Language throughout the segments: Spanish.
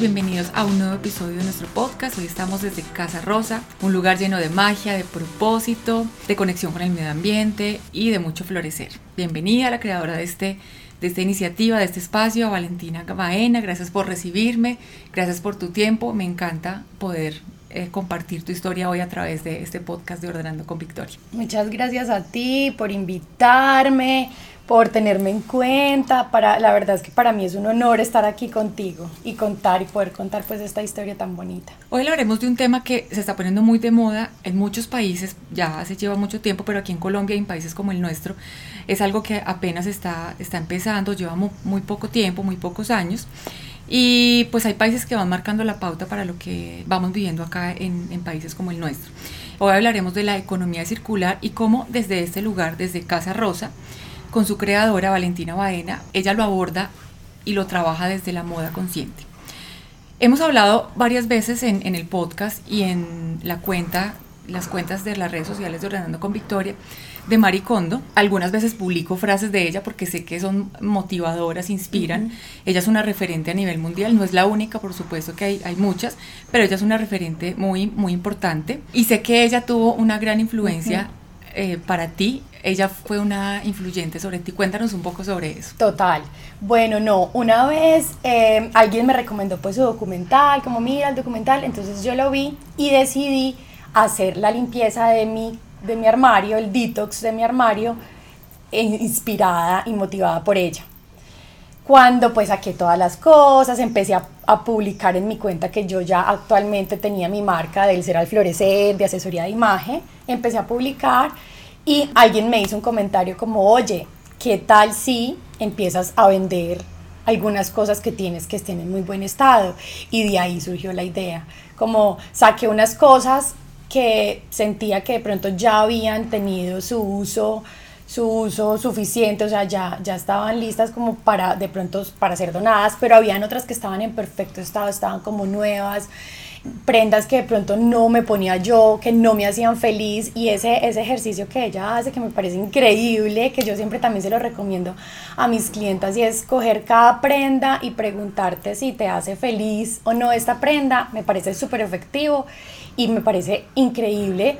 Bienvenidos a un nuevo episodio de nuestro podcast. Hoy estamos desde Casa Rosa, un lugar lleno de magia, de propósito, de conexión con el medio ambiente y de mucho florecer. Bienvenida a la creadora de, este, de esta iniciativa, de este espacio, a Valentina Baena. Gracias por recibirme, gracias por tu tiempo. Me encanta poder eh, compartir tu historia hoy a través de este podcast de Ordenando con Victoria. Muchas gracias a ti por invitarme por tenerme en cuenta. Para, la verdad es que para mí es un honor estar aquí contigo y contar y poder contar pues esta historia tan bonita. Hoy hablaremos de un tema que se está poniendo muy de moda en muchos países, ya se lleva mucho tiempo, pero aquí en Colombia y en países como el nuestro es algo que apenas está, está empezando, lleva muy, poco tiempo, muy pocos años. Y pues hay países que van marcando la pauta para lo que vamos viviendo acá en, en países como el nuestro. Hoy hablaremos de la economía circular y cómo desde este lugar, desde Casa Rosa, con su creadora Valentina Baena. Ella lo aborda y lo trabaja desde la moda consciente. Hemos hablado varias veces en, el podcast y en la cuenta, las cuentas de las redes sociales de Ordenando con Victoria de Mari Kondo. Algunas veces publico frases de ella porque sé que son motivadoras, inspiran. Ella es una referente a nivel mundial, no es la única, por supuesto que hay, hay, muchas, pero ella es una referente muy, muy importante. Y sé que ella tuvo una gran influencia eh, para ti ella fue una influyente sobre ti. Cuéntanos un poco sobre eso. Total. Bueno, no, una vez eh, alguien me recomendó pues su documental, como mira el documental, entonces yo lo vi y decidí hacer la limpieza de mi, de mi armario, el detox de mi armario, eh, inspirada y motivada por ella. Cuando pues saqué todas las cosas, empecé a, a, publicar en mi cuenta que yo ya actualmente tenía mi marca del Ser al Florecer, de asesoría de imagen, empecé a publicar y alguien me hizo un comentario como, oye, ¿qué tal si empiezas a vender algunas cosas que tienes que estén en muy buen estado? Y de ahí surgió la idea. Como saqué unas cosas que sentía que de pronto ya habían tenido su uso su uso suficiente, o sea, ya, ya estaban listas como para de pronto para ser donadas, pero habían otras que estaban en perfecto estado, estaban como nuevas, prendas que de pronto no me ponía yo, que no me hacían feliz y ese, ese ejercicio que ella hace que me parece increíble, que yo siempre también se lo recomiendo a mis clientas y es coger cada prenda y preguntarte si te hace feliz o no esta prenda, me parece súper efectivo y me parece increíble.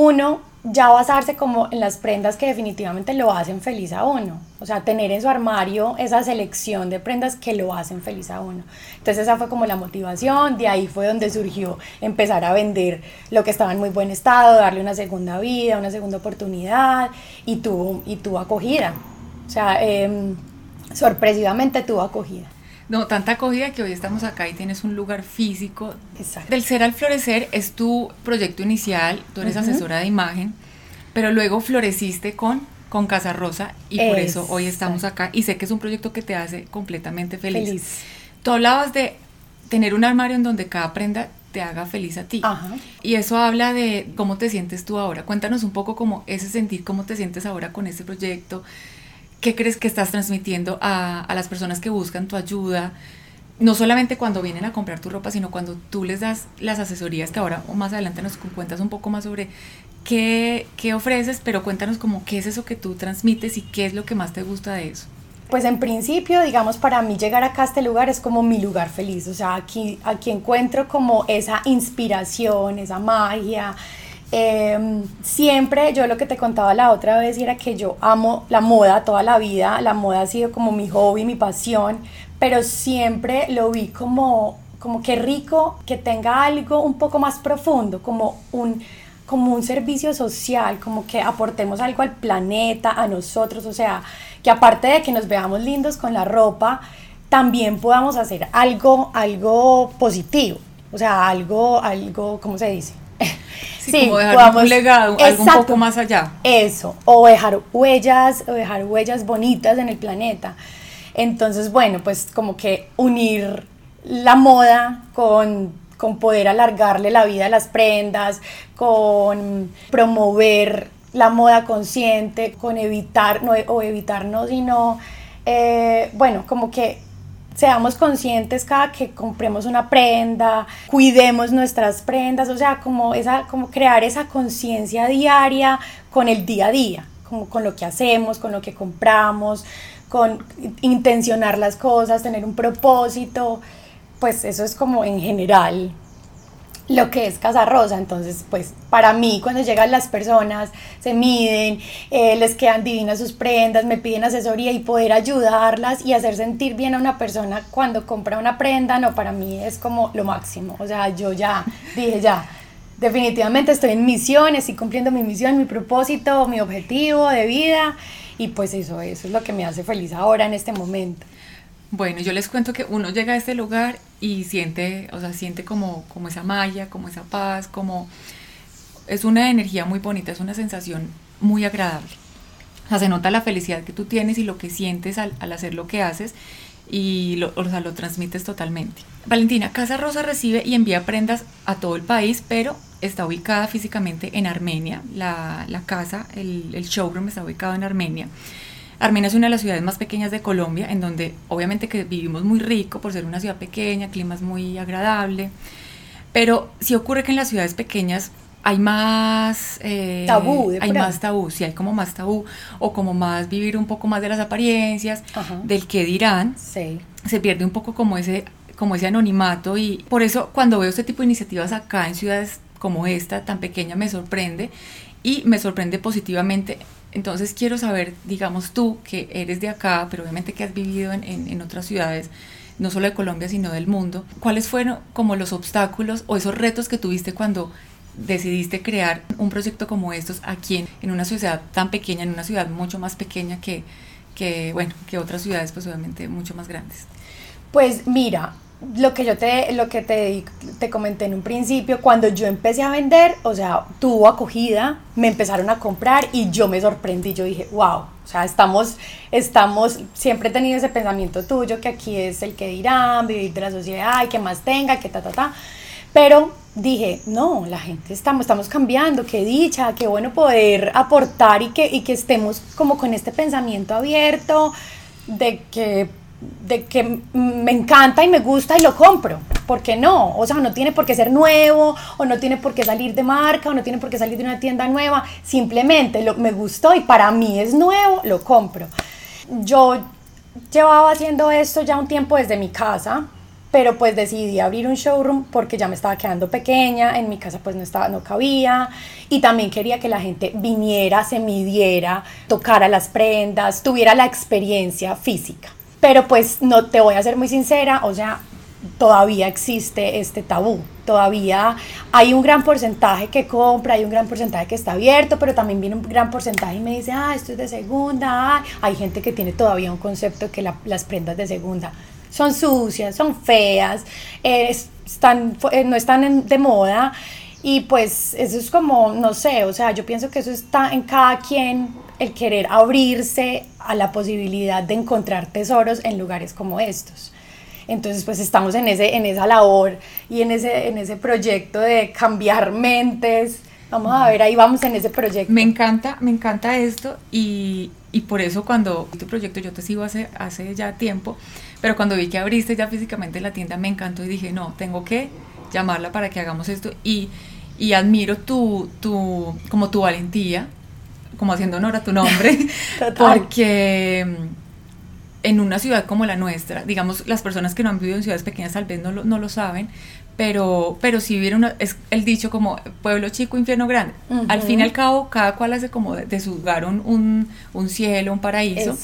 Uno, ya basarse como en las prendas que definitivamente lo hacen feliz a uno. O sea, tener en su armario esa selección de prendas que lo hacen feliz a uno. Entonces esa fue como la motivación, de ahí fue donde surgió empezar a vender lo que estaba en muy buen estado, darle una segunda vida, una segunda oportunidad y tuvo, y acogida. O sea, em, sorpresivamente tuvo acogida. No, tanta acogida que hoy estamos acá y tienes un lugar físico. Exacto. Del Ser al Florecer es tu proyecto inicial, tú eres asesora de imagen, pero luego floreciste con, con Casa Rosa y por eso hoy estamos acá y sé que es un proyecto que te hace completamente feliz. feliz. Tú hablabas de tener un armario en donde cada prenda te haga feliz a ti. Ajá. Y eso habla de cómo te sientes tú ahora. Cuéntanos un poco cómo ese sentir, cómo te sientes ahora con este proyecto, ¿Qué crees que estás transmitiendo a, a, las personas que buscan tu ayuda? No solamente cuando vienen a comprar tu ropa, sino cuando tú les das las asesorías, que ahora o más adelante nos cuentas un poco más sobre qué, qué ofreces, pero cuéntanos como qué es eso que tú transmites y qué es lo que más te gusta de eso. Pues en principio, digamos, para mí llegar acá a este lugar es como mi lugar feliz, o sea, aquí, aquí encuentro como esa inspiración, esa magia, Em, siempre yo lo que te contaba la otra vez era que yo amo la moda toda la vida, la moda ha sido como mi hobby, mi pasión, pero siempre lo vi como como que rico que tenga algo un poco más profundo, como un como un servicio social, como que aportemos algo al planeta, a nosotros, o sea, que aparte de que nos veamos lindos con la ropa, también podamos hacer algo, algo positivo, o sea, algo, algo, ¿cómo se dice? Sí, como dejar un legado, algo un poco más allá. Eso, o dejar huellas, o dejar huellas bonitas en el planeta. Entonces, bueno, pues como que unir la moda con, poder alargarle la vida a las prendas, con promover la moda consciente, con evitar, no, o evitar no, sino, eh, bueno, como que seamos conscientes cada que compremos una prenda, cuidemos nuestras prendas, o sea, como, esa, como crear esa conciencia diaria con el día a día, como con lo que hacemos, con lo que compramos, con intencionar las cosas, tener un propósito pues eso es como en general lo que es Casa Rosa. Entonces, pues para mí, cuando llegan las personas, se miden, eh, les quedan divinas sus prendas, me piden asesoría y poder ayudarlas y hacer sentir bien a una persona cuando compra una prenda, no, para mí es como lo máximo. O sea, yo ya dije, ya, definitivamente estoy en misión, estoy cumpliendo mi misión, mi propósito, mi objetivo de vida y pues eso, eso es lo que me hace feliz ahora en este momento. Bueno, yo les cuento que uno llega a este lugar y siente, o sea, siente como, como esa malla, como esa paz, como es una energía muy bonita, es una sensación muy agradable. O sea, se nota la felicidad que tú tienes y lo que sientes al, hacer lo que haces y lo, o sea, lo transmites totalmente. Valentina, Casa Rosa recibe y envía prendas a todo el país, pero está ubicada físicamente en Armenia. La, la casa, el, el showroom está ubicado en Armenia. Armenia es una de las ciudades más pequeñas de Colombia, en donde obviamente que vivimos muy rico por ser una ciudad pequeña, clima es muy agradable, pero sí ocurre que en las ciudades pequeñas hay más eh, tabú, hay más tabú, sí hay como más tabú o como más vivir un poco más de las apariencias, del que dirán, sí. se pierde un poco como ese como ese anonimato y por eso cuando veo este tipo de iniciativas acá en ciudades como esta tan pequeña me sorprende y me sorprende positivamente entonces quiero saber, digamos tú, que eres de acá, pero obviamente que has vivido en, en, otras ciudades, no solo de Colombia, sino del mundo, ¿cuáles fueron como los obstáculos o esos retos que tuviste cuando decidiste crear un proyecto como estos aquí en, en una ciudad tan pequeña, en una ciudad mucho más pequeña que, que, bueno, que otras ciudades, pues obviamente mucho más grandes? Pues mira, lo que yo te, lo que te, te comenté en un principio, cuando yo empecé a vender, o sea, tuvo acogida, me empezaron a comprar y yo me sorprendí, yo dije, wow, o sea, estamos, estamos, siempre he tenido ese pensamiento tuyo, que aquí es el que dirán, vivir de la sociedad, y que más tenga, que ta, ta, ta, pero dije, no, la gente estamos, estamos cambiando, qué dicha, qué bueno poder aportar y que, y que estemos como con este pensamiento abierto de que de que me encanta y me gusta y lo compro. ¿Por qué no? O sea, no tiene por qué ser nuevo, o no tiene por qué salir de marca, o no tiene por qué salir de una tienda nueva. Simplemente lo, me gustó y para mí es nuevo, lo compro. Yo llevaba haciendo esto ya un tiempo desde mi casa, pero pues decidí abrir un showroom porque ya me estaba quedando pequeña, en mi casa pues no estaba no cabía y también quería que la gente viniera, se midiera, tocara las prendas, tuviera la experiencia física. Pero pues no te voy a ser muy sincera, o sea, todavía existe este tabú. Todavía hay un gran porcentaje que compra, hay un gran porcentaje que está abierto, pero también viene un gran porcentaje y me dice, ah, esto es de segunda. hay gente que tiene todavía un concepto que las prendas de segunda son sucias, son feas, están, eh, no están de moda. Y pues eso es como, no sé, o sea, yo pienso que eso está en cada quien el querer abrirse a la posibilidad de encontrar tesoros en lugares como estos. Entonces, pues estamos en, ese, en esa labor y en ese, en ese proyecto de cambiar mentes. Vamos a ver, ahí vamos en ese proyecto. Me encanta, me encanta esto y, y por eso cuando tu proyecto yo te sigo hace, hace ya tiempo, pero cuando vi que abriste ya físicamente la tienda me encantó y dije, no, tengo que llamarla para que hagamos esto y, y admiro tu, tu, como tu valentía como haciendo honor a tu nombre, porque en una ciudad como la nuestra, digamos, las personas que no han vivido en ciudades pequeñas tal vez no lo, no lo saben, pero, pero si vieron, es el dicho como pueblo chico, infierno grande. Al fin y al cabo, cada cual hace como de, su hogar un, un, cielo, un paraíso.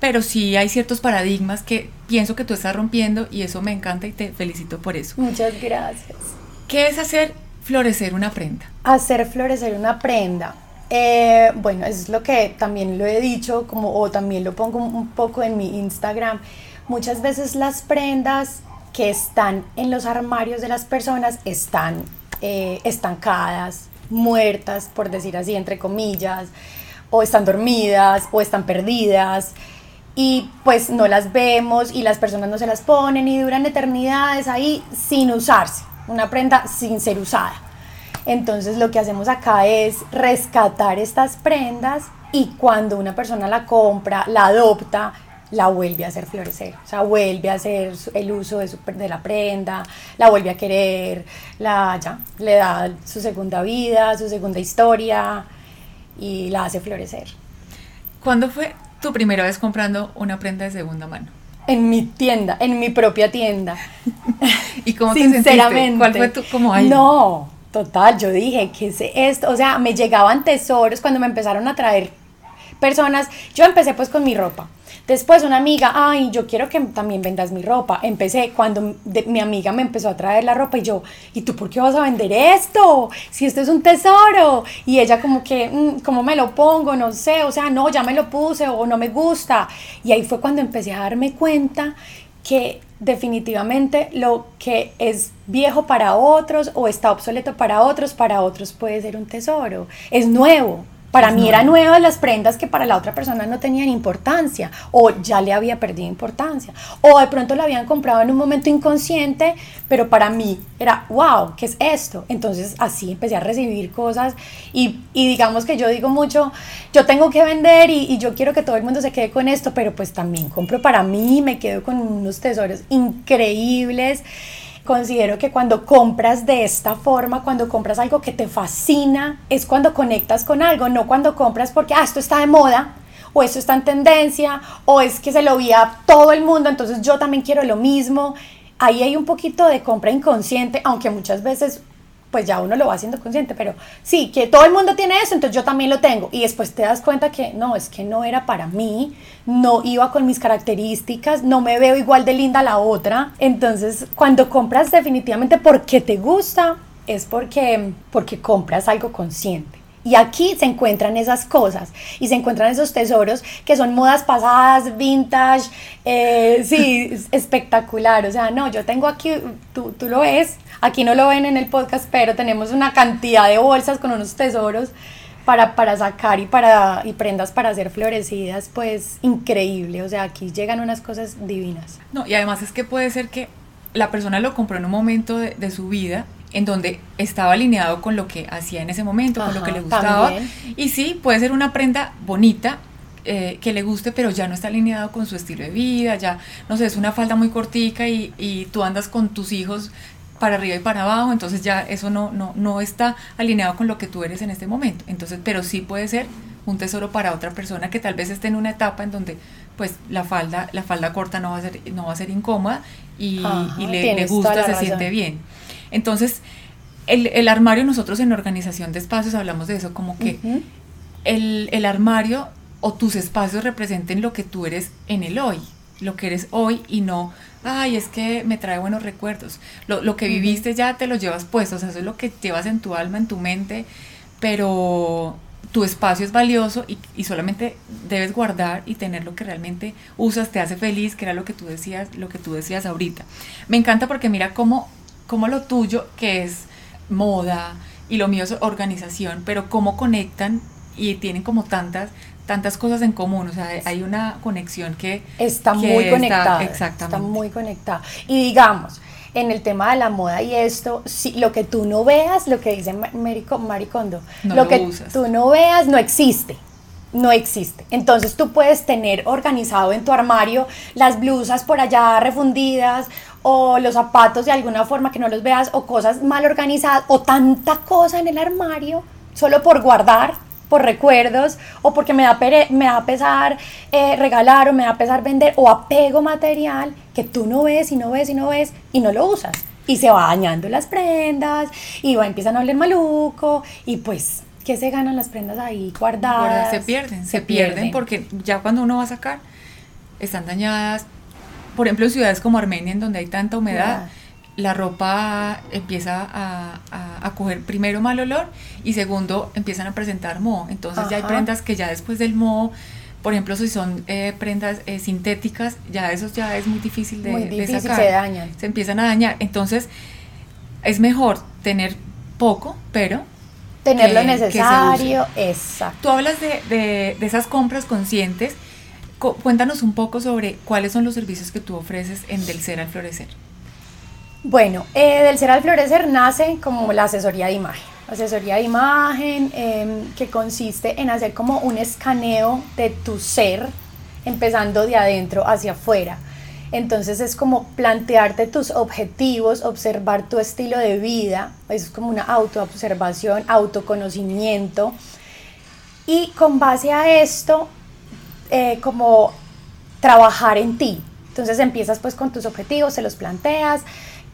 Pero sí hay ciertos paradigmas que pienso que tú estás rompiendo y eso me encanta y te felicito por eso. Muchas gracias. ¿Qué es hacer florecer una prenda? Hacer florecer una prenda. Eh, bueno, es lo que también lo he dicho, como, o también lo pongo un poco en mi Instagram. Muchas veces las prendas que están en los armarios de las personas están eh, estancadas, muertas, por decir así, entre comillas, o están dormidas, o están perdidas, y pues no las vemos y las personas no se las ponen y duran eternidades ahí sin usarse, una prenda sin ser usada. Entonces lo que hacemos acá es rescatar estas prendas y cuando una persona la compra, la adopta, la vuelve a hacer florecer, o sea, vuelve a hacer el uso de, de la prenda, la vuelve a querer, la ya, le da su segunda vida, su segunda historia y la hace florecer. ¿Cuándo fue tu primera vez comprando una prenda de segunda mano? En mi tienda, en mi propia tienda. ¿Y cómo te Sinceramente. ¿Cuál fue tu, como ahí? No, total, yo dije, ¿qué es esto? O sea, me llegaban tesoros cuando me empezaron a traer personas. Yo empecé pues con mi ropa Después una amiga, ay, yo quiero que también vendas mi ropa. Empecé cuando mi amiga me empezó a traer la ropa y yo, ¿y tú por qué vas a vender esto? Si esto es un tesoro. Y ella como que, mm, ¿cómo me lo pongo? No sé, o sea, no, ya me lo puse o no me gusta. Y ahí fue cuando empecé a darme cuenta que definitivamente lo que es viejo para otros o está obsoleto para otros, para otros puede ser un tesoro. Es nuevo, para mí eran nuevas las prendas que para la otra persona no tenían importancia o ya le había perdido importancia o de pronto la habían comprado en un momento inconsciente, pero para mí era, wow, ¿qué es esto? Entonces así empecé a recibir cosas y, digamos que yo digo mucho, yo tengo que vender y, y, yo quiero que todo el mundo se quede con esto, pero pues también compro para mí, me quedo con unos tesoros increíbles considero que cuando compras de esta forma, cuando compras algo que te fascina, es cuando conectas con algo, no cuando compras porque, ah, esto está de moda, o esto está en tendencia, o es que se lo vi a todo el mundo, entonces yo también quiero lo mismo. Ahí hay un poquito de compra inconsciente, aunque muchas veces pues ya uno lo va haciendo consciente, pero sí, que todo el mundo tiene eso, entonces yo también lo tengo. Y después te das cuenta que no, es que no era para mí, no iba con mis características, no me veo igual de linda la otra. Entonces, cuando compras definitivamente porque te gusta, es porque, porque compras algo consciente. Y aquí se encuentran esas cosas y se encuentran esos tesoros que son modas pasadas, vintage, eh, sí, espectacular. O sea, no, yo tengo aquí, tú, tú lo ves, aquí no lo ven en el podcast, pero tenemos una cantidad de bolsas con unos tesoros para, para sacar y, para, y prendas para hacer florecidas, pues increíble. O sea, aquí llegan unas cosas divinas. No, y además es que puede ser que la persona lo compró en un momento de, de su vida en donde estaba alineado con lo que hacía en ese momento, con lo que le gustaba. Y sí, puede ser una prenda bonita, eh, que le guste, pero ya no está alineado con su estilo de vida, ya, no sé, es una falda muy cortica y, y, tú andas con tus hijos para arriba y para abajo, entonces ya eso no, no, no está alineado con lo que tú eres en este momento. Entonces, pero sí puede ser un tesoro para otra persona que tal vez esté en una etapa en donde pues la falda, la falda corta no va a ser, no va a ser incómoda y, y le, le, gusta, se siente bien. Entonces, el, armario, nosotros en organización de espacios hablamos de eso, como que el, armario o tus espacios representen lo que tú eres en el hoy, lo que eres hoy y no, ay, es que me trae buenos recuerdos. Lo, que viviste ya te lo llevas puesto, o sea, eso es lo que llevas en tu alma, en tu mente, pero tu espacio es valioso y, y, solamente debes guardar y tener lo que realmente usas, te hace feliz, que era lo que tú decías, lo que tú decías ahorita. Me encanta porque mira cómo como lo tuyo, que es moda, y lo mío es organización, pero cómo conectan y tienen como tantas tantas cosas en común, o sea, hay una conexión que está muy conectada, exactamente. Está muy conectada. Y digamos, en el tema de la moda y esto, si lo que tú no veas, lo que dice Maricondo, lo, que tú no veas no existe no existe. Entonces tú puedes tener organizado en tu armario las blusas por allá refundidas o los zapatos de alguna forma que no los veas o cosas mal organizadas o tanta cosa en el armario solo por guardar por recuerdos o porque me da, me da pesar eh, regalar o me da pesar vender o apego material que tú no ves y no ves y no ves y no lo usas. Y se va dañando las prendas y va, empiezan a oler maluco y pues, ¿qué se ganan las prendas ahí guardadas? se pierden, se, pierden, porque ya cuando uno va a sacar están dañadas. Por ejemplo, en ciudades como Armenia, en donde hay tanta humedad, la ropa empieza a, a, coger primero mal olor y segundo empiezan a presentar moho. Entonces ya hay prendas que ya después del moho, por ejemplo, si son eh, prendas eh, sintéticas, ya eso ya es muy difícil de, muy sacar. Se dañan. Se empiezan a dañar. Entonces es mejor tener poco, pero tener lo necesario, exacto. Tú hablas de, de, de esas compras conscientes. Cuéntanos un poco sobre cuáles son los servicios que tú ofreces en Del Ser al Florecer. Bueno, eh, del ser al florecer nace como la asesoría de imagen. Asesoría de imagen em, que consiste en hacer como un escaneo de tu ser, empezando de adentro hacia afuera. Entonces es como plantearte tus objetivos, observar tu estilo de vida, es como una autoobservación, autoconocimiento. Y con base a esto, eh, como trabajar en ti. Entonces empiezas pues con tus objetivos, se los planteas,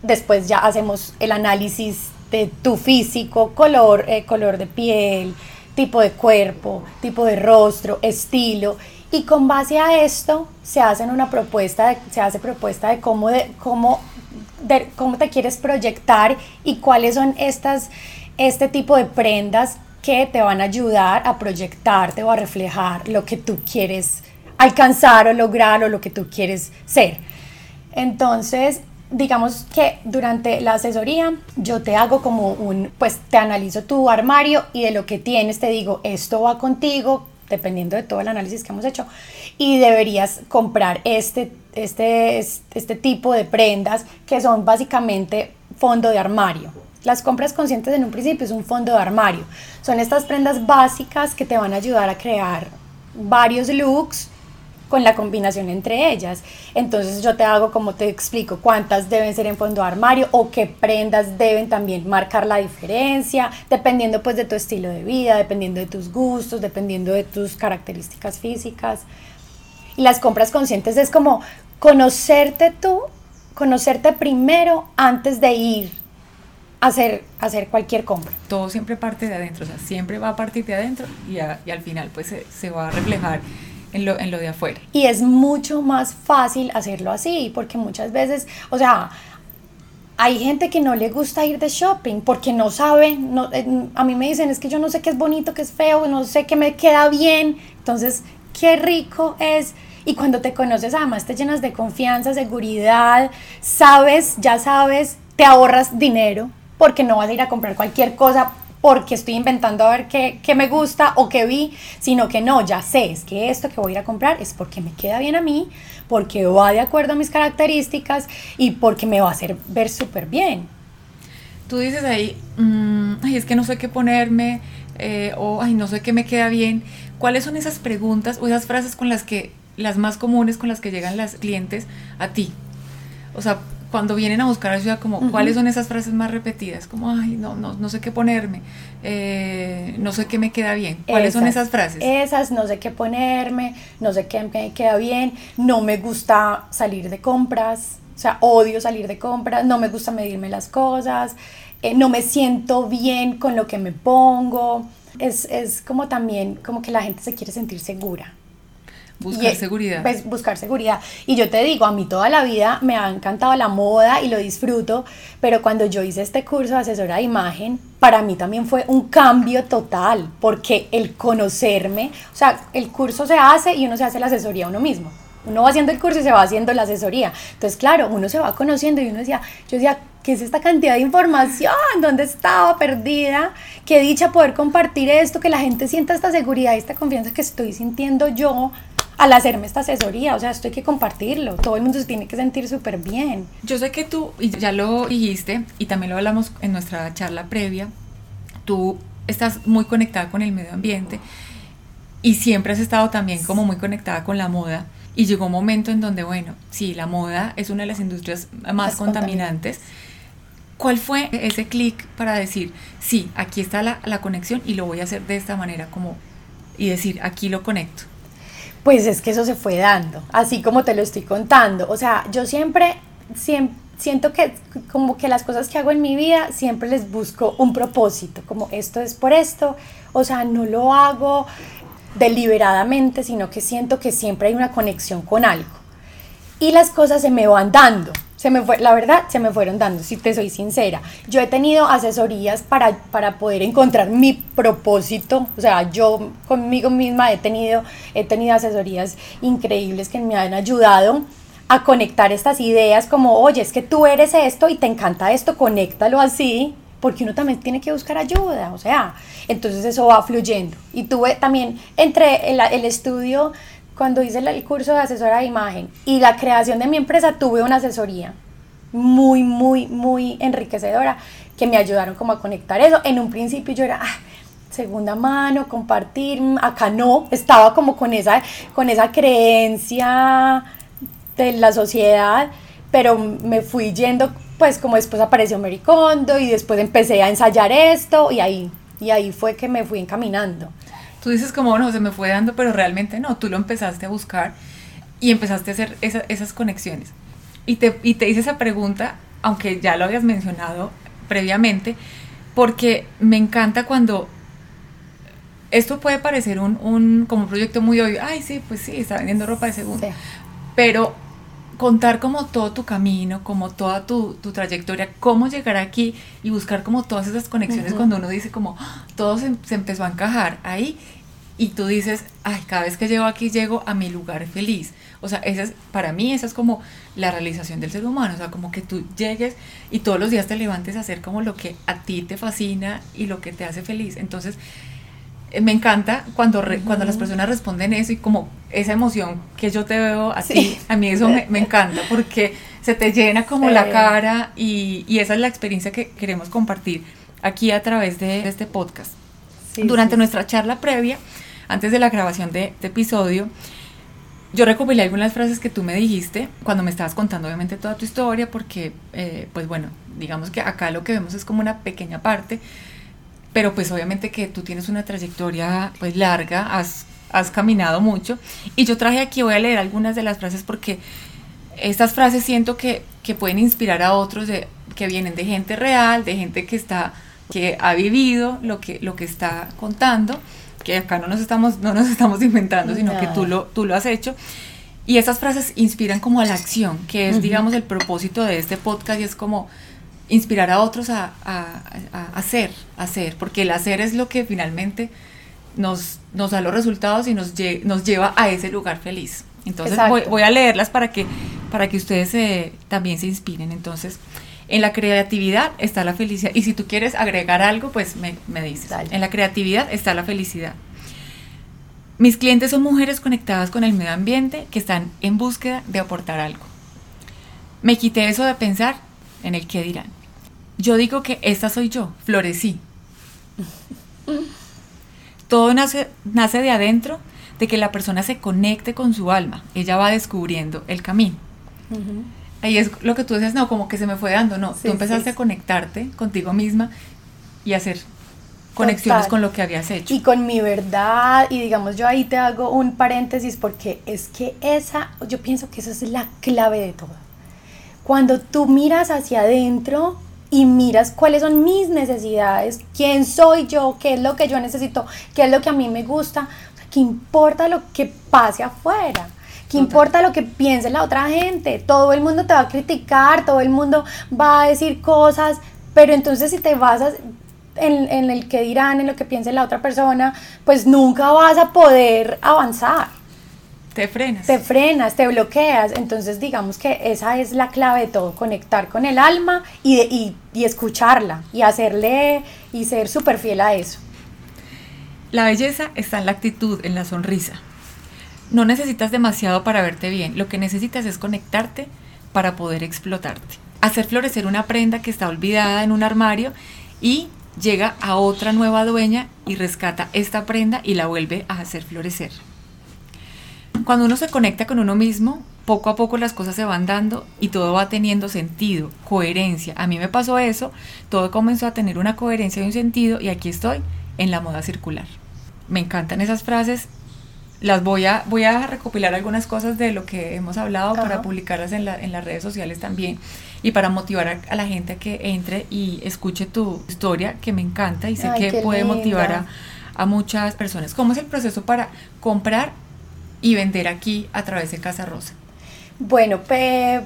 Después ya hacemos el análisis de tu físico, color, eh, color de piel, tipo de cuerpo, tipo de rostro, estilo. Y con base a esto se hace una propuesta, se hace propuesta de cómo, de, cómo, de cómo te quieres proyectar y cuáles son estas, este tipo de prendas que te van a ayudar a proyectarte o a reflejar lo que tú quieres alcanzar o lograr o lo que tú quieres ser. Entonces, digamos que durante la asesoría yo te hago como un, pues te analizo tu armario y de lo que tienes te digo, esto va contigo, dependiendo de todo el análisis que hemos hecho, y deberías comprar este, este, este tipo de prendas que son básicamente fondo de armario. Las compras conscientes en un principio es un fondo de armario. Son estas prendas básicas que te van a ayudar a crear varios looks con la combinación entre ellas. Entonces yo te hago como te explico cuántas deben ser en fondo armario o qué prendas deben también marcar la diferencia, dependiendo pues de tu estilo de vida, dependiendo de tus gustos, dependiendo de tus características físicas. Y las compras conscientes es como conocerte tú, conocerte primero antes de ir a hacer, hacer cualquier compra. Todo siempre parte de adentro, o sea, siempre va a partir de adentro y, al final pues se va a reflejar en lo, en lo de afuera. Y es mucho más fácil hacerlo así, porque muchas veces, o sea, hay gente que no le gusta ir de shopping porque no sabe, no, eh, a mí me dicen es que yo no sé qué es bonito, qué es feo, no sé qué me queda bien, entonces qué rico es. Y cuando te conoces además te llenas de confianza, seguridad, sabes, ya sabes, te ahorras dinero porque no vas a ir a comprar cualquier cosa porque estoy inventando a ver qué, qué, me gusta o qué vi, sino que no, ya sé, es que esto que voy a ir a comprar es porque me queda bien a mí, porque va de acuerdo a mis características y porque me va a hacer ver súper bien. Tú dices ahí, mm, ay, es que no sé qué ponerme, eh, o ay, no sé qué me queda bien. ¿Cuáles son esas preguntas o esas frases con las que, las más comunes con las que llegan las clientes a ti? O sea, cuando vienen a buscar ayuda, como, ¿cuáles son esas frases más repetidas? Como, ay, no, no, no sé qué ponerme, eh, no sé qué me queda bien. ¿Cuáles son esas frases? Esas, no sé qué ponerme, no sé qué me queda bien, no me gusta salir de compras, o sea, odio salir de compras, no me gusta medirme las cosas, eh, no me siento bien con lo que me pongo. Es, es como también, como que la gente se quiere sentir segura. Buscar seguridad. Pues, buscar seguridad. Y yo te digo, a mí toda la vida me ha encantado la moda y lo disfruto, pero cuando yo hice este curso de asesora de imagen, para mí también fue un cambio total, porque el conocerme, o sea, el curso se hace y uno se hace la asesoría a uno mismo. Uno va haciendo el curso y se va haciendo la asesoría. Entonces, claro, uno se va conociendo y uno decía, yo decía, ¿qué es esta cantidad de información? ¿Dónde estaba perdida? Qué dicha poder compartir esto, que la gente sienta esta seguridad y esta confianza que estoy sintiendo yo al hacerme esta asesoría, o sea, esto hay que compartirlo, todo el mundo se tiene que sentir súper bien. Yo sé que tú, y ya lo dijiste, y también lo hablamos en nuestra charla previa, tú estás muy conectada con el medio ambiente y siempre has estado también como muy conectada con la moda. Y llegó un momento en donde, bueno, sí, la moda es una de las industrias más, contaminantes. ¿Cuál fue ese clic para decir, sí, aquí está la, la conexión y lo voy a hacer de esta manera, como y decir, aquí lo conecto? Pues es que eso se fue dando, así como te lo estoy contando. O sea, yo siempre, siento que como que las cosas que hago en mi vida siempre les busco un propósito, como esto es por esto, o sea, no lo hago deliberadamente, sino que siento que siempre hay una conexión con algo. Y las cosas se me van dando. Se me fue, la verdad, se me fueron dando, si te soy sincera. Yo he tenido asesorías para, para poder encontrar mi propósito. O sea, yo conmigo misma he tenido, he tenido asesorías increíbles que me han ayudado a conectar estas ideas como, oye, es que tú eres esto y te encanta esto, conéctalo así, porque uno también tiene que buscar ayuda, o sea, entonces eso va fluyendo. Y tuve también, entre el, el estudio, cuando hice el, curso de asesora de imagen y la creación de mi empresa, tuve una asesoría muy, muy, muy enriquecedora que me ayudaron como a conectar eso. En un principio yo era... Ah, segunda mano, compartir, acá no, estaba como con esa, con esa creencia de la sociedad, pero me fui yendo, pues como después apareció Mericondo y después empecé a ensayar esto y ahí, y ahí fue que me fui encaminando. Tú dices como, no, se me fue dando, pero realmente no, tú lo empezaste a buscar y empezaste a hacer esas conexiones. Y te, y te hice esa pregunta, aunque ya lo habías mencionado previamente, porque me encanta cuando esto puede parecer un, un como un proyecto muy obvio, ay sí, pues sí, está vendiendo ropa de segunda, pero contar como todo tu camino, como toda tu, trayectoria, cómo llegar aquí y buscar como todas esas conexiones cuando uno dice como ¡Ah! todo se, empezó a encajar ahí y tú dices, ay, cada vez que llego aquí llego a mi lugar feliz. O sea, esa es, para mí esa es como la realización del ser humano, o sea, como que tú llegues y todos los días te levantes a hacer como lo que a ti te fascina y lo que te hace feliz. Entonces, eh, me encanta cuando, cuando las personas responden eso y como esa emoción que yo te veo a ti, a mí eso me, encanta porque se te llena como la cara y, y, esa es la experiencia que queremos compartir aquí a través de este podcast. Durante nuestra charla previa, antes de la grabación de este episodio, yo recopilé algunas frases que tú me dijiste cuando me estabas contando obviamente toda tu historia porque, eh, pues bueno, digamos que acá lo que vemos es como una pequeña parte pero pues obviamente que tú tienes una trayectoria pues larga, has, has caminado mucho y yo traje aquí, voy a leer algunas de las frases porque estas frases siento que, que pueden inspirar a otros de, que vienen de gente real, de gente que está que ha vivido lo que, lo que está contando, que acá no nos estamos, no nos estamos inventando, sino que tú lo, tú lo has hecho. Y estas frases inspiran como a la acción, que es, digamos, el propósito de este podcast y es como inspirar a otros a, hacer, hacer, porque el hacer es lo que finalmente nos, nos da los resultados y nos, nos lleva a ese lugar feliz. Entonces voy, a leerlas para que, para que ustedes eh, también se inspiren. Entonces, en la creatividad está la felicidad. Y si tú quieres agregar algo, pues me, me dices. En la creatividad está la felicidad. Mis clientes son mujeres conectadas con el medio ambiente que están en búsqueda de aportar algo. Me quité eso de pensar en el que dirán. Yo digo que esta soy yo, florecí. Todo nace, nace de adentro, de que la persona se conecte con su alma. Ella va descubriendo el camino. Ahí es lo que tú dices, no, como que se me fue dando, no. tú empezaste a conectarte contigo misma y hacer conexiones con lo que habías hecho. Y con mi verdad, y digamos, yo ahí te hago un paréntesis porque es que esa, yo pienso que esa es la clave de todo. Cuando tú miras hacia adentro, y miras cuáles son mis necesidades, quién soy yo, qué es lo que yo necesito, qué es lo que a mí me gusta, qué importa lo que pase afuera. ¿Qué importa lo que piense la otra gente? Todo el mundo te va a criticar, todo el mundo va a decir cosas, pero entonces si te basas en, en el que dirán, en lo que piense la otra persona, pues nunca vas a poder avanzar. Te frenas. Te frenas, te bloqueas. Entonces digamos que esa es la clave de todo, conectar con el alma y, y, escucharla y hacerle y ser súper fiel a eso. La belleza está en la actitud, en la sonrisa. No necesitas demasiado para verte bien, lo que necesitas es conectarte para poder explotarte. Hacer florecer una prenda que está olvidada en un armario y llega a otra nueva dueña y rescata esta prenda y la vuelve a hacer florecer. Cuando uno se conecta con uno mismo, poco a poco las cosas se van dando y todo va teniendo sentido, coherencia. A mí me pasó eso, todo comenzó a tener una coherencia y un sentido y aquí estoy en la moda circular. me encantan esas frases. Las voy a, voy a recopilar algunas cosas de lo que hemos hablado para publicarlas en, la, en las redes sociales también y para motivar a, la gente a que entre y escuche tu historia, que me encanta y sé que puede motivar a, a muchas personas. ¿Cómo es el proceso para comprar y vender aquí a través de Casa Rosa? Bueno,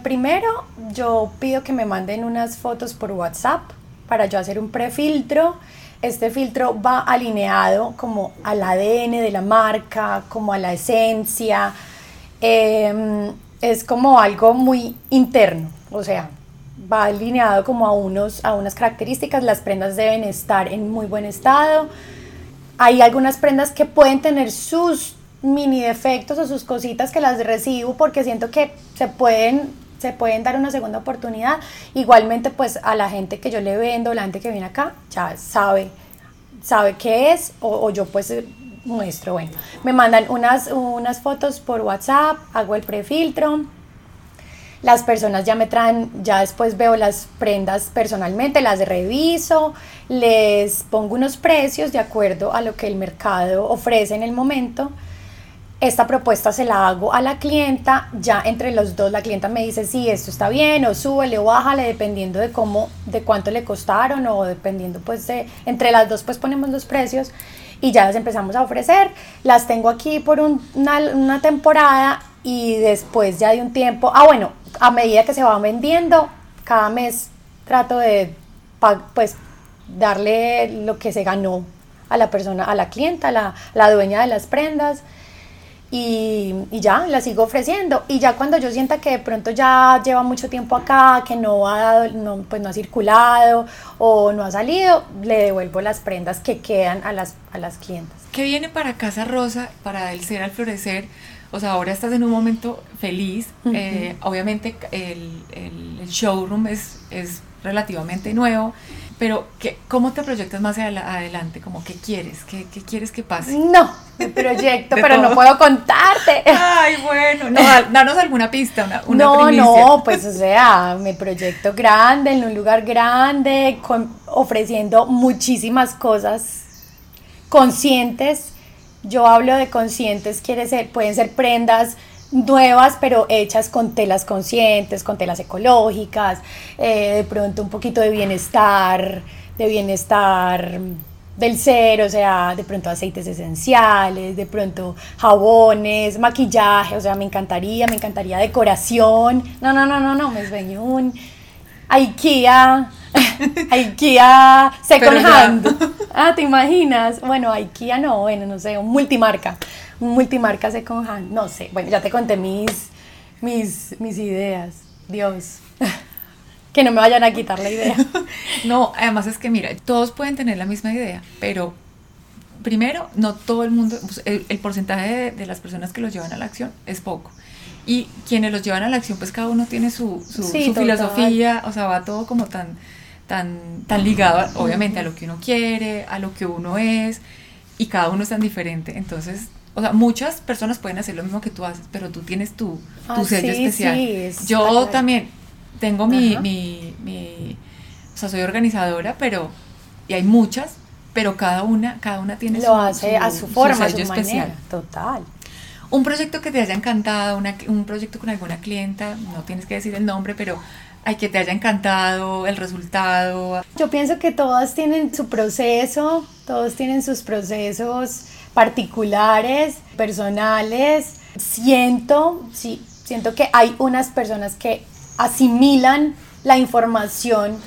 primero yo pido que me manden unas fotos por WhatsApp para yo hacer un prefiltro. Este filtro va alineado como al ADN de la marca, como a la esencia. Em, es como algo muy interno, o sea, va alineado como a, unos, a unas características. Las prendas deben estar en muy buen estado. Hay algunas prendas que pueden tener sus mini defectos o sus cositas que las recibo porque siento que se pueden se pueden dar una segunda oportunidad. Igualmente, pues a la gente que yo le vendo, la gente que viene acá, ya sabe, sabe qué es, o, yo pues muestro, bueno, me mandan unas, unas fotos por WhatsApp, hago el prefiltro, las personas ya me traen, ya después veo las prendas personalmente, las reviso, les pongo unos precios de acuerdo a lo que el mercado ofrece en el momento esta propuesta se la hago a la clienta, ya entre los dos la clienta me dice si esto está bien o súbele o bájale dependiendo de cómo, de cuánto le costaron o dependiendo pues de, entre las dos pues ponemos los precios y ya las empezamos a ofrecer, las tengo aquí por una, temporada y después ya de un tiempo, ah bueno, a medida que se va vendiendo, cada mes trato de pues darle lo que se ganó a la persona, a la clienta, la, la dueña de las prendas y, ya, la sigo ofreciendo. Y ya cuando yo sienta que de pronto ya lleva mucho tiempo acá, que no ha, dado, no, pues no ha circulado o no ha salido, le devuelvo las prendas que quedan a las, a las clientes. ¿Qué viene para Casa Rosa, para el ser al florecer? O sea, ahora estás en un momento feliz. Eh, obviamente el, el, showroom es, es relativamente nuevo pero ¿qué, ¿cómo te proyectas más adelante? Como, ¿Qué quieres? ¿Qué, qué quieres que pase? No, me proyecto, pero no puedo contarte. Ay, bueno, no, danos alguna pista, una, una No, no, pues o sea, me proyecto grande, en un lugar grande, con, ofreciendo muchísimas cosas conscientes. Yo hablo de conscientes, quiere ser, pueden ser prendas nuevas, pero hechas con telas conscientes, con telas ecológicas, eh, de pronto un poquito de bienestar, de bienestar del ser, o sea, de pronto aceites esenciales, de pronto jabones, maquillaje, o sea, me encantaría, me encantaría decoración. No, no, no, no, no, me sueño un IKEA, IKEA second hand. Ah, ¿te imaginas? Bueno, IKEA no, bueno, no sé, un multimarca multimarca second hand, no sé, bueno, ya te conté mis, mis, mis ideas, Dios. que no me vayan a quitar la idea. no, además es que mira, todos pueden tener la misma idea, pero primero, no todo el mundo, pues, el, porcentaje de, las personas que los llevan a la acción es poco. Y quienes los llevan a la acción, pues cada uno tiene su, su, filosofía, o sea, va todo como tan, tan, tan ligado, obviamente, a lo que uno quiere, a lo que uno es, y cada uno es tan diferente. Entonces, o sea, muchas personas pueden hacer lo mismo que tú haces, pero tú tienes tu, tu ah, sello especial. Yo también tengo mi, mi, mi, o sea, soy organizadora, pero, y hay muchas, pero cada una, cada una tiene lo su, hace a su forma, sello especial. Total. Un proyecto que te haya encantado, una, un proyecto con alguna clienta, no tienes que decir el nombre, pero hay que te haya encantado el resultado. Yo pienso que todas tienen su proceso, todos tienen sus procesos particulares, personales. Siento, sí, siento que hay unas personas que asimilan la información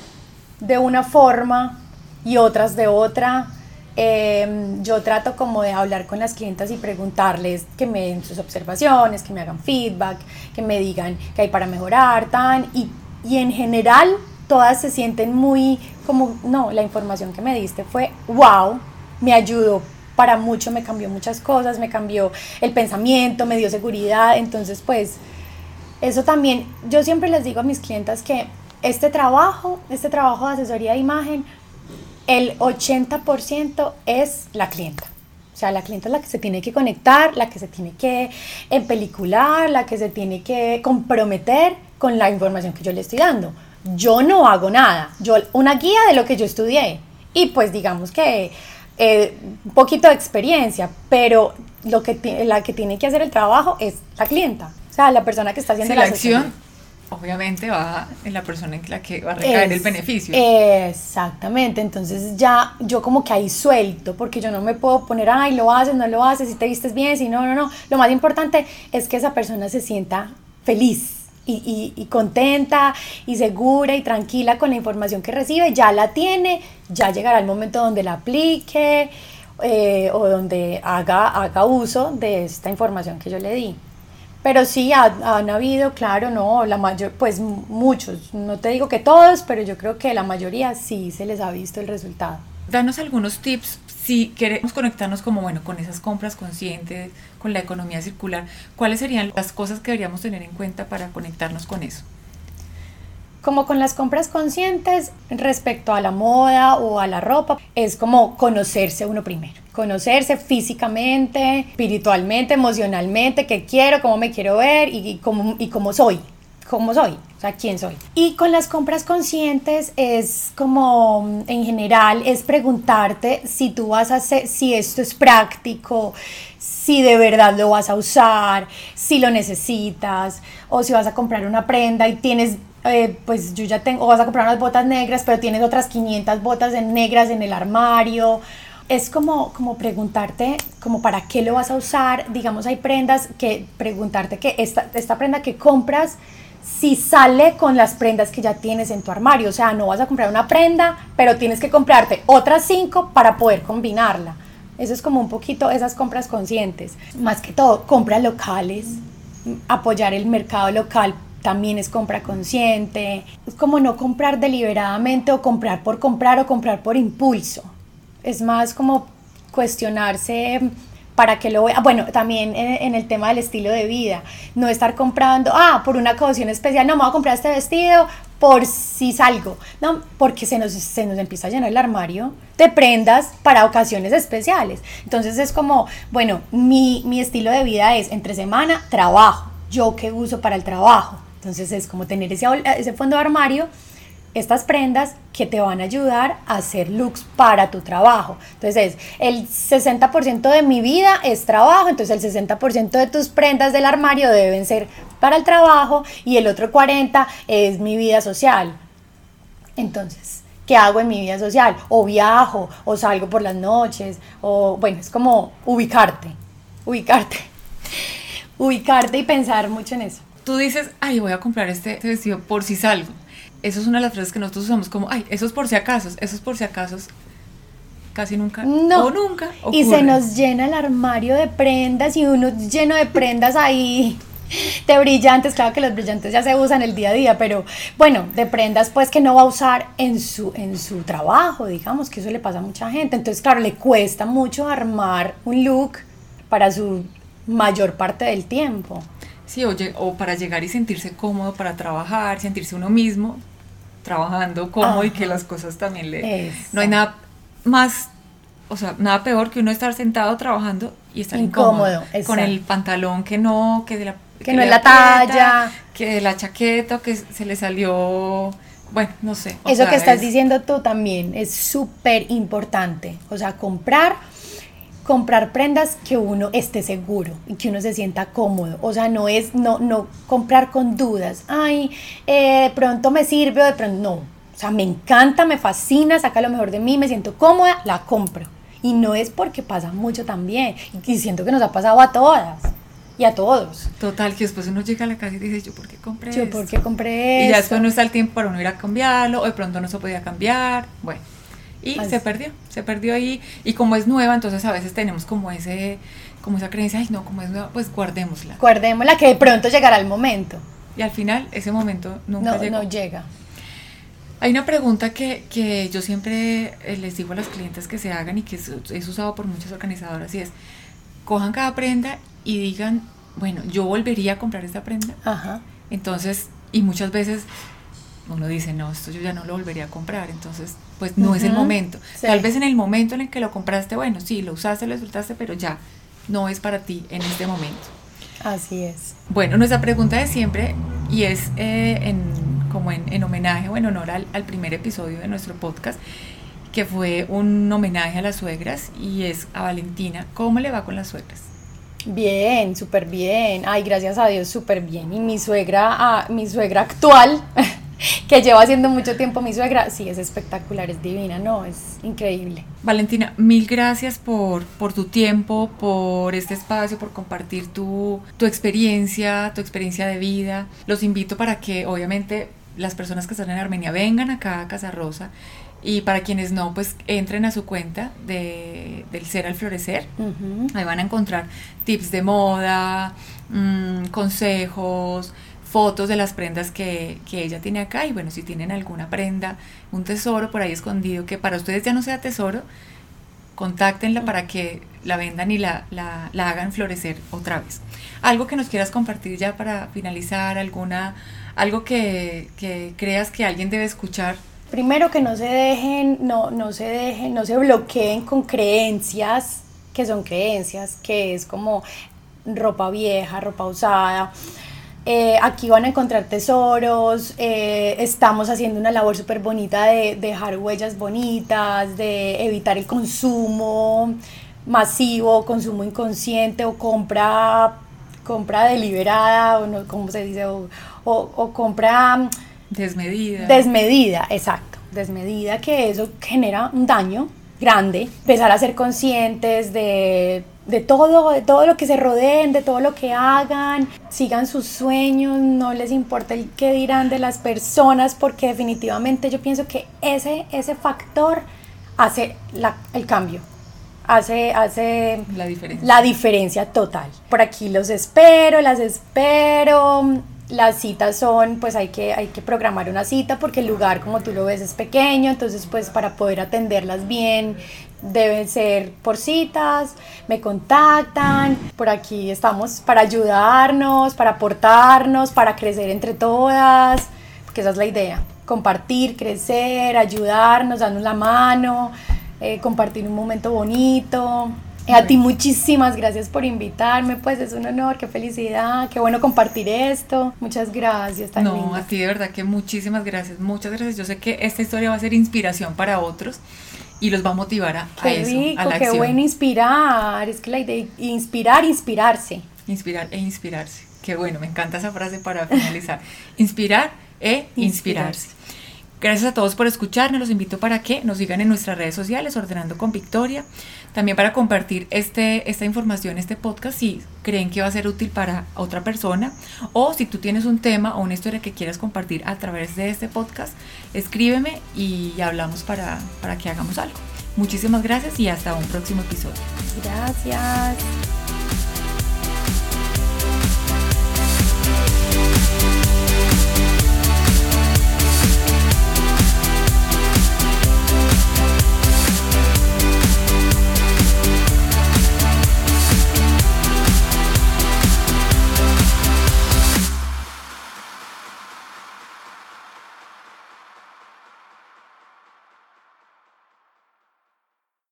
de una forma y otras de otra. Em, yo trato como de hablar con las clientas y preguntarles que me den sus observaciones, que me hagan feedback, que me digan qué hay para mejorar, tan, y, y en general todas se sienten muy como, no, la información que me diste fue wow, me ayudó para mucho, me cambió muchas cosas, me cambió el pensamiento, me dio seguridad, entonces pues eso también, yo siempre les digo a mis clientas que este trabajo, este trabajo de asesoría de imagen, el 80% es la clienta. O sea, la clienta es la que se tiene que conectar, la que se tiene que empelicular, la que se tiene que comprometer con la información que yo le estoy dando. Yo no hago nada, yo una guía de lo que yo estudié. Y pues digamos que eh, un poquito de experiencia, pero lo que la que tiene que hacer el trabajo es la clienta, o sea, la persona que está haciendo la, acción. Obviamente va en la persona en la que va a recaer el beneficio. Exactamente, entonces ya yo como que ahí suelto, porque yo no me puedo poner, ay, lo haces, no lo haces, si te vistes bien, si no, no, no. Lo más importante es que esa persona se sienta feliz, y, contenta y segura y tranquila con la información que recibe, ya la tiene, ya llegará el momento donde la aplique eh, o donde haga, haga uso de esta información que yo le di. Pero sí, han habido, claro, no, la mayor, pues muchos, no te digo que todos, pero yo creo que la mayoría sí se les ha visto el resultado. Danos algunos tips si queremos conectarnos como bueno con esas compras conscientes, con la economía circular, ¿cuáles serían las cosas que deberíamos tener en cuenta para conectarnos con eso? Como con las compras conscientes respecto a la moda o a la ropa, es como conocerse uno primero. Conocerse físicamente, espiritualmente, emocionalmente, qué quiero, cómo me quiero ver y, cómo, y cómo soy cómo soy, o sea, quién soy. Y con las compras conscientes es como, en general, es preguntarte si tú vas a hacer, si esto es práctico, si de verdad lo vas a usar, si lo necesitas, o si vas a comprar una prenda y tienes, eh, pues yo ya tengo, o vas a comprar unas botas negras, pero tienes otras 500 botas en negras en el armario. Es como, como preguntarte, como para qué lo vas a usar. Digamos, hay prendas que preguntarte que esta, esta prenda que compras, si sale con las prendas que ya tienes en tu armario. O sea, no vas a comprar una prenda, pero tienes que comprarte otras cinco para poder combinarla. Eso es como un poquito esas compras conscientes. Más que todo, compras locales, apoyar el mercado local también es compra consciente. Es como no comprar deliberadamente o comprar por comprar o comprar por impulso. Es más como cuestionarse para que lo vea. Bueno, también en, el tema del estilo de vida, no estar comprando, ah, por una ocasión especial, no, me voy a comprar este vestido por si salgo, no, porque se nos, se nos empieza a llenar el armario de prendas para ocasiones especiales. Entonces es como, bueno, mi, mi estilo de vida es entre semana, trabajo, yo que uso para el trabajo. Entonces es como tener ese, ese fondo de armario estas prendas que te van a ayudar a hacer looks para tu trabajo. Entonces, el 60% de mi vida es trabajo, entonces el 60% de tus prendas del armario deben ser para el trabajo y el otro 40% es mi vida social. Entonces, ¿qué hago en mi vida social? O viajo, o salgo por las noches, o bueno, es como ubicarte, ubicarte, ubicarte y pensar mucho en eso. Tú dices, ay, voy a comprar este vestido por si salgo eso es una de las frases que nosotros usamos como, ay, eso es por si acaso, eso es por si acaso, casi nunca no. o nunca. Y se nos llena el armario de prendas y uno lleno de prendas ahí de brillantes, claro que los brillantes ya se usan el día a día, pero bueno, de prendas pues que no va a usar en su, en su trabajo, digamos que eso le pasa a mucha gente, entonces claro, le cuesta mucho armar un look para su mayor parte del tiempo. Sí, o, o para llegar y sentirse cómodo para trabajar, sentirse uno mismo, trabajando cómodo y que las cosas también le... No hay nada más, o sea, nada peor que uno estar sentado trabajando y estar incómodo, con el pantalón que no, que de la... Que, no es la talla. Que de la chaqueta, que se le salió... Bueno, no sé. Eso que estás diciendo tú también es súper importante. O sea, comprar comprar prendas que uno esté seguro y que uno se sienta cómodo. O sea, no es no, no comprar con dudas. Ay, eh, de pronto me sirve o de pronto no. O sea, me encanta, me fascina, saca lo mejor de mí, me siento cómoda, la compro. Y no es porque pasa mucho también. Y siento que nos ha pasado a todas y a todos. Total, que después uno llega a la casa y dice, ¿yo por qué compré Yo por qué compré Y ya después no está el tiempo para uno ir a cambiarlo, o de pronto no se podía cambiar. Bueno y se perdió, se perdió ahí y como es nueva, entonces a veces tenemos como ese como esa creencia, ay no, como es nueva, pues guardémosla. Guardémosla que de pronto llegará el momento. Y al final ese momento nunca no, no llega. Hay una pregunta que, que, yo siempre eh, les digo a las clientes que se hagan y que es, es usado por muchas organizadoras y es, cojan cada prenda y digan, bueno, yo volvería a comprar esta prenda. Ajá. Entonces, y muchas veces uno dice, no, esto yo ya no lo volvería a comprar, entonces pues no es el momento. Tal vez en el momento en el que lo compraste, bueno, sí, lo usaste, lo disfrutaste, pero ya no es para ti en este momento. Así es. Bueno, nuestra pregunta de siempre, y es eh, en, como en, homenaje o en honor al, primer episodio de nuestro podcast, que fue un homenaje a las suegras y es a Valentina. ¿Cómo le va con las suegras? Bien, súper bien. Ay, gracias a Dios, súper bien. Y mi suegra, ah, mi suegra actual, que lleva haciendo mucho tiempo mi suegra, sí, es espectacular, es divina, no, es increíble. Valentina, mil gracias por, por tu tiempo, por este espacio, por compartir tu, tu experiencia, tu experiencia de vida. Los invito para que, obviamente, las personas que están en Armenia vengan acá a Casa Rosa y para quienes no, pues entren a su cuenta de, del Ser al Florecer. Ahí van a encontrar tips de moda, mm, consejos, fotos de las prendas que, que, ella tiene acá. Y bueno, si tienen alguna prenda, un tesoro por ahí escondido que para ustedes ya no sea tesoro, contáctenla para que la vendan y la, la, la hagan florecer otra vez. Algo que nos quieras compartir ya para finalizar, alguna, algo que, que creas que alguien debe escuchar primero que no se dejen, no, no se dejen, no se bloqueen con creencias que son creencias, que es como ropa vieja, ropa usada. Eh, aquí van a encontrar tesoros, eh, estamos haciendo una labor súper bonita de, dejar huellas bonitas, de evitar el consumo masivo, consumo inconsciente o compra, compra deliberada, o no, ¿cómo se dice? o, o compra Desmedida. Desmedida, exacto. Desmedida, que eso genera un daño grande. Empezar a ser conscientes de, de todo, de todo lo que se rodeen, de todo lo que hagan. Sigan sus sueños, no les importa el qué dirán de las personas, porque definitivamente yo pienso que ese, ese factor hace la, el cambio. Hace, hace la diferencia. la diferencia total. Por aquí los espero, las espero las citas son, pues hay que, hay que programar una cita porque el lugar, como tú lo ves, es pequeño, entonces pues para poder atenderlas bien deben ser por citas, me contactan, por aquí estamos para ayudarnos, para aportarnos, para crecer entre todas, porque esa es la idea, compartir, crecer, ayudarnos, darnos la mano, eh, compartir un momento bonito. A ti muchísimas gracias por invitarme, pues es un honor, qué felicidad, qué bueno compartir esto. Muchas gracias. Tan no, a ti de verdad que muchísimas gracias, muchas gracias. Yo sé que esta historia va a ser inspiración para otros y los va a motivar a, qué eso, rico, a la qué bueno inspirar, es que la idea inspirar, inspirarse. Inspirar e inspirarse. Qué bueno, me encanta esa frase para finalizar. Inspirar e inspirarse. Gracias a todos por escucharnos. Los invito para que nos sigan en nuestras redes sociales, Ordenando con Victoria. También para compartir este, esta información, este podcast, si creen que va a ser útil para otra persona. O si tú tienes un tema o una historia que quieras compartir a través de este podcast, escríbeme y hablamos para, para que hagamos algo. Muchísimas gracias y hasta un próximo episodio. Gracias.